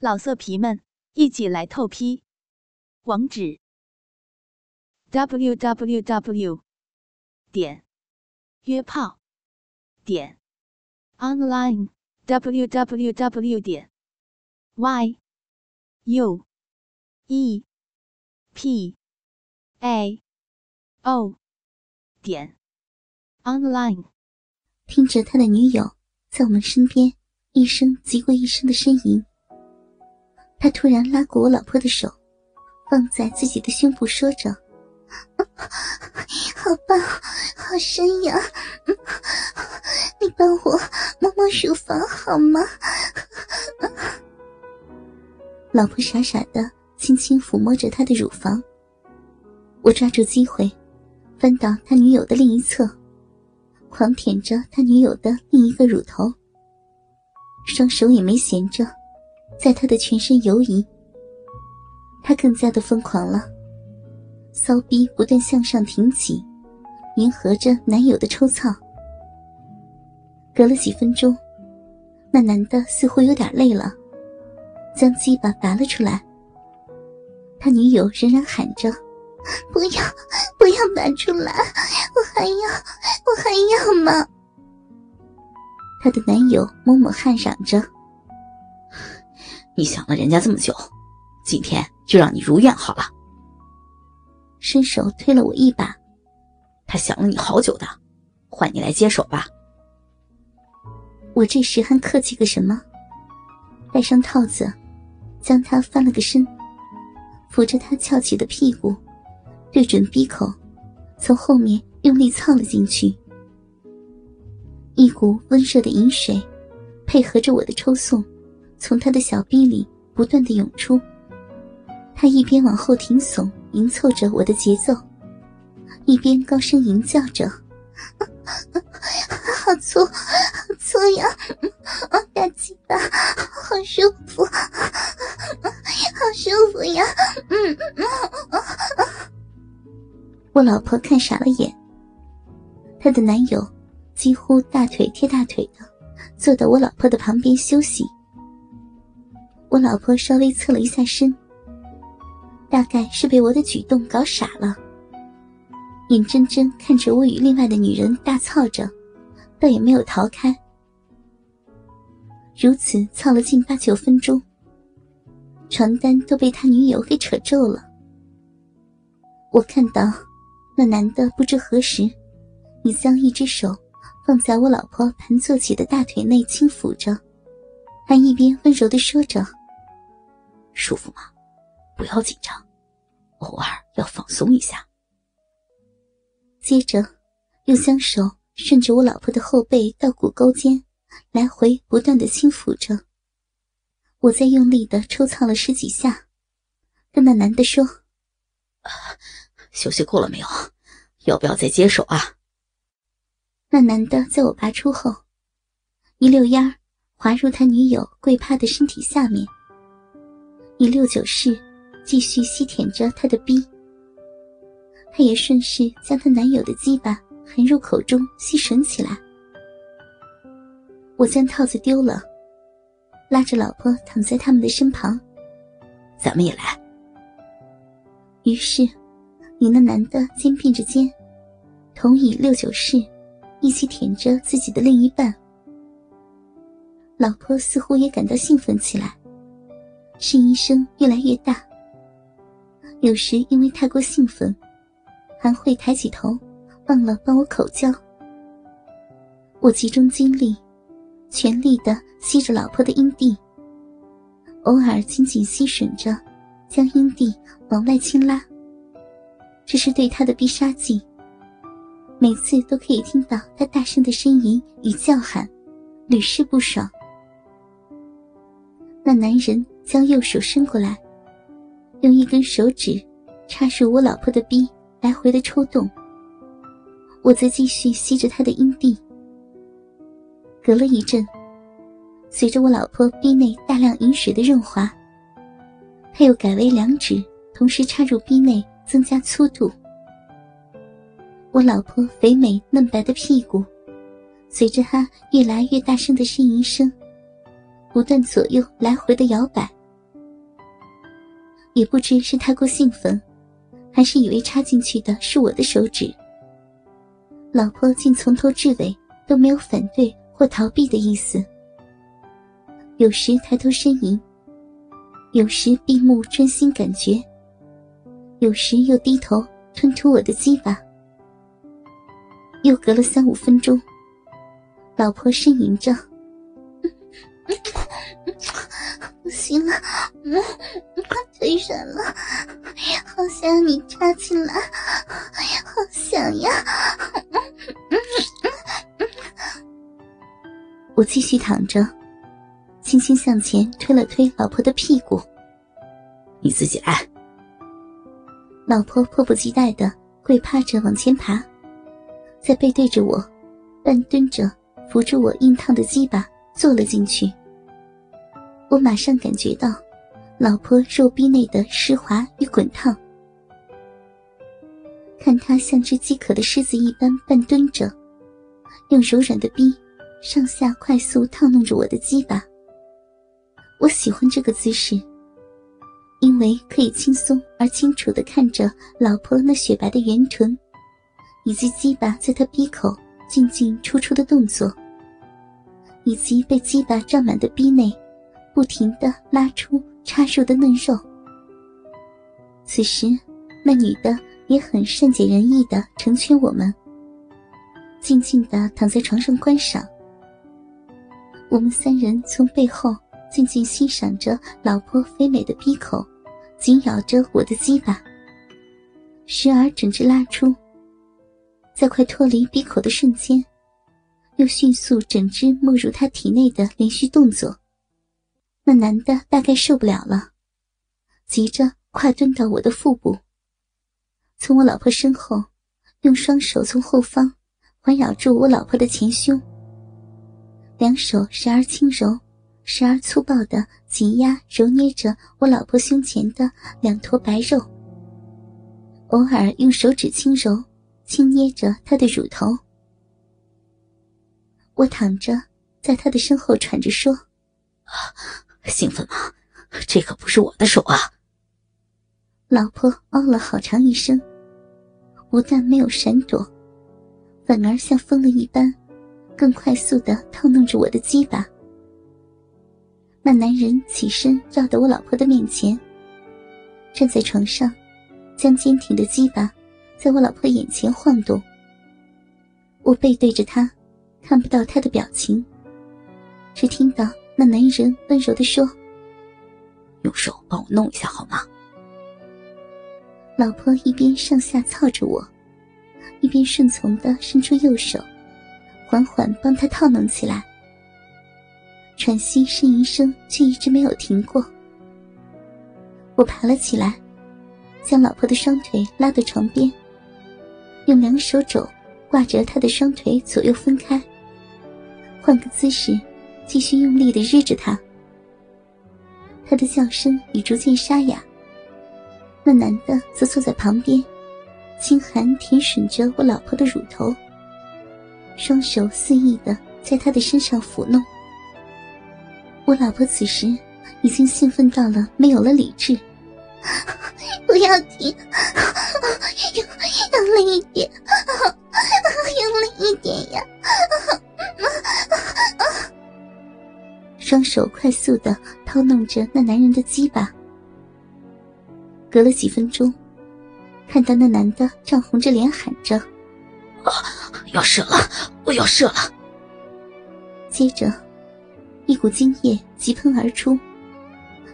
老色皮们，一起来透批！网址：w w w 点约炮点 online w w w 点 y u e p a o 点 online。听着他的女友在我们身边一声急过一声的呻吟。他突然拉过我老婆的手，放在自己的胸部，说着：“ 好棒，好深呀！你帮我摸摸乳房好吗？”老婆傻傻的轻轻抚摸着他的乳房。我抓住机会，翻到他女友的另一侧，狂舔着他女友的另一个乳头，双手也没闲着。在他的全身游移，他更加的疯狂了。骚逼不断向上挺起，迎合着男友的抽操。隔了几分钟，那男的似乎有点累了，将鸡巴拔了出来。他女友仍然喊着：“不要，不要拔出来，我还要，我还要吗？”他的男友猛猛汗嚷着。你想了人家这么久，今天就让你如愿好了。伸手推了我一把，他想了你好久的，换你来接手吧。我这时还客气个什么？戴上套子，将他翻了个身，扶着他翘起的屁股，对准鼻口，从后面用力操了进去。一股温热的饮水，配合着我的抽送。从他的小臂里不断的涌出，他一边往后挺耸，迎凑着我的节奏，一边高声吟叫着：“好粗，好粗呀！大鸡巴，好舒服，好舒服呀！”嗯，我老婆看傻了眼，她的男友几乎大腿贴大腿的坐到我老婆的旁边休息。我老婆稍微侧了一下身，大概是被我的举动搞傻了，眼睁睁看着我与另外的女人大操着，倒也没有逃开。如此操了近八九分钟，床单都被他女友给扯皱了。我看到那男的不知何时已将一只手放在我老婆盘坐起的大腿内轻抚着，还一边温柔的说着。舒服吗？不要紧张，偶尔要放松一下。接着，又将手顺着我老婆的后背到骨沟间，来回不断的轻抚着。我在用力的抽操了十几下，跟那男的说：“休息够了没有？要不要再接手啊？”那男的在我拔出后，一溜烟儿滑入他女友跪趴的身体下面。以六九式继续吸舔着他的逼，他也顺势将他男友的鸡巴含入口中吸吮起来。我将套子丢了，拉着老婆躺在他们的身旁，咱们也来。于是，你那男的肩并着肩，同以六九式一起舔着自己的另一半。老婆似乎也感到兴奋起来。呻吟声越来越大，有时因为太过兴奋，还会抬起头，忘了帮我口交。我集中精力，全力的吸着老婆的阴蒂，偶尔紧紧吸吮着，将阴蒂往外轻拉。这是对他的必杀技，每次都可以听到他大声的呻吟与叫喊，屡试不爽。那男人。将右手伸过来，用一根手指插入我老婆的逼，来回的抽动。我则继续吸着她的阴蒂。隔了一阵，随着我老婆逼内大量饮水的润滑，他又改为两指同时插入逼内，增加粗度。我老婆肥美嫩白的屁股，随着他越来越大声的呻吟声，不断左右来回的摇摆。也不知是太过兴奋，还是以为插进去的是我的手指。老婆竟从头至尾都没有反对或逃避的意思，有时抬头呻吟，有时闭目专心感觉，有时又低头吞吐我的鸡巴。又隔了三五分钟，老婆呻吟着：“ 不行了，嗯腿软了，好想你插进来，好想呀！”我继续躺着，轻轻向前推了推老婆的屁股：“你自己来。”老婆迫不及待的跪趴着往前爬。在背对着我，半蹲着扶住我硬烫的鸡巴坐了进去。我马上感觉到老婆肉壁内的湿滑与滚烫，看她像只饥渴的狮子一般半蹲着，用柔软的臂上下快速烫弄着我的鸡巴。我喜欢这个姿势，因为可以轻松而清楚的看着老婆那雪白的圆臀。以及鸡巴在他鼻口进进出出的动作，以及被鸡巴胀满的逼内不停的拉出插入的嫩肉。此时，那女的也很善解人意的成全我们，静静的躺在床上观赏。我们三人从背后静静欣赏着老婆肥美的鼻口紧咬着我的鸡巴，时而整只拉出。在快脱离鼻口的瞬间，又迅速整只没入他体内的连续动作。那男的大概受不了了，急着快蹲到我的腹部，从我老婆身后，用双手从后方环绕住我老婆的前胸，两手时而轻柔，时而粗暴的挤压揉捏着我老婆胸前的两坨白肉，偶尔用手指轻揉。轻捏着她的乳头，我躺着，在他的身后喘着说：“ 兴奋吗？这可不是我的手啊！”老婆哦了好长一声，不但没有闪躲，反而像疯了一般，更快速的套弄着我的鸡巴。那男人起身绕到我老婆的面前，站在床上，将坚挺的鸡巴。在我老婆眼前晃动，我背对着他，看不到他的表情，只听到那男人温柔的说：“用手帮我弄一下好吗？”老婆一边上下操着我，一边顺从的伸出右手，缓缓帮他套弄起来。喘息呻吟声却一直没有停过。我爬了起来，将老婆的双腿拉到床边。用两手肘挂着他的双腿左右分开，换个姿势，继续用力的日着他。他的叫声已逐渐沙哑。那男的则坐在旁边，轻寒舔吮着我老婆的乳头，双手肆意的在他的身上抚弄。我老婆此时已经兴奋到了没有了理智。不要停，用 用力一点，用力一点呀！双手快速的掏弄着那男人的鸡巴。隔了几分钟，看到那男的涨红着脸喊着：“啊，要射了，我要射了！”接着，一股精液急喷而出，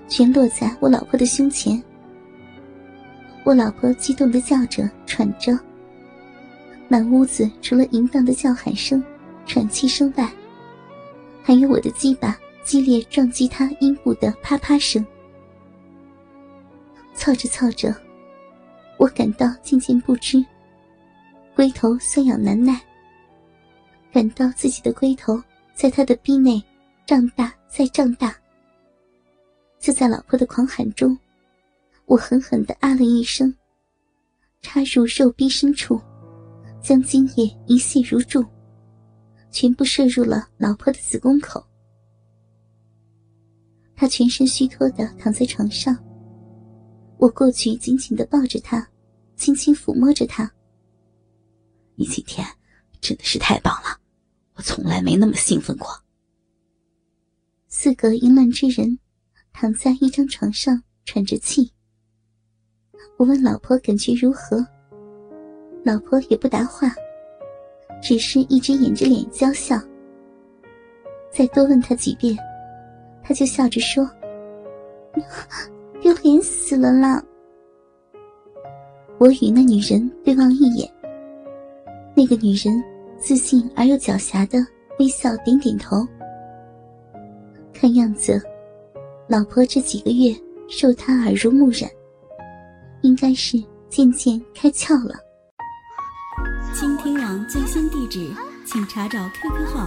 全落在我老婆的胸前。我老婆激动的叫着、喘着，满屋子除了淫荡的叫喊声、喘气声外，还有我的鸡巴激烈撞击他阴部的啪啪声。操着操着，我感到渐渐不知，龟头酸痒难耐，感到自己的龟头在他的逼内胀大再胀大。就在老婆的狂喊中。我狠狠的啊了一声，插入肉壁深处，将精液一泻如注，全部射入了老婆的子宫口。他全身虚脱的躺在床上，我过去紧紧的抱着他，轻轻抚摸着他。你今天真的是太棒了，我从来没那么兴奋过。四个淫乱之人躺在一张床上喘着气。我问老婆感觉如何，老婆也不答话，只是一直掩着脸娇笑。再多问他几遍，他就笑着说：“丢脸死了啦！”我与那女人对望一眼，那个女人自信而又狡黠的微笑，点点头。看样子，老婆这几个月受他耳濡目染。应该是渐渐开窍了。倾听网最新地址，请查找 QQ 号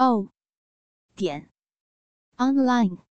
o 点 online。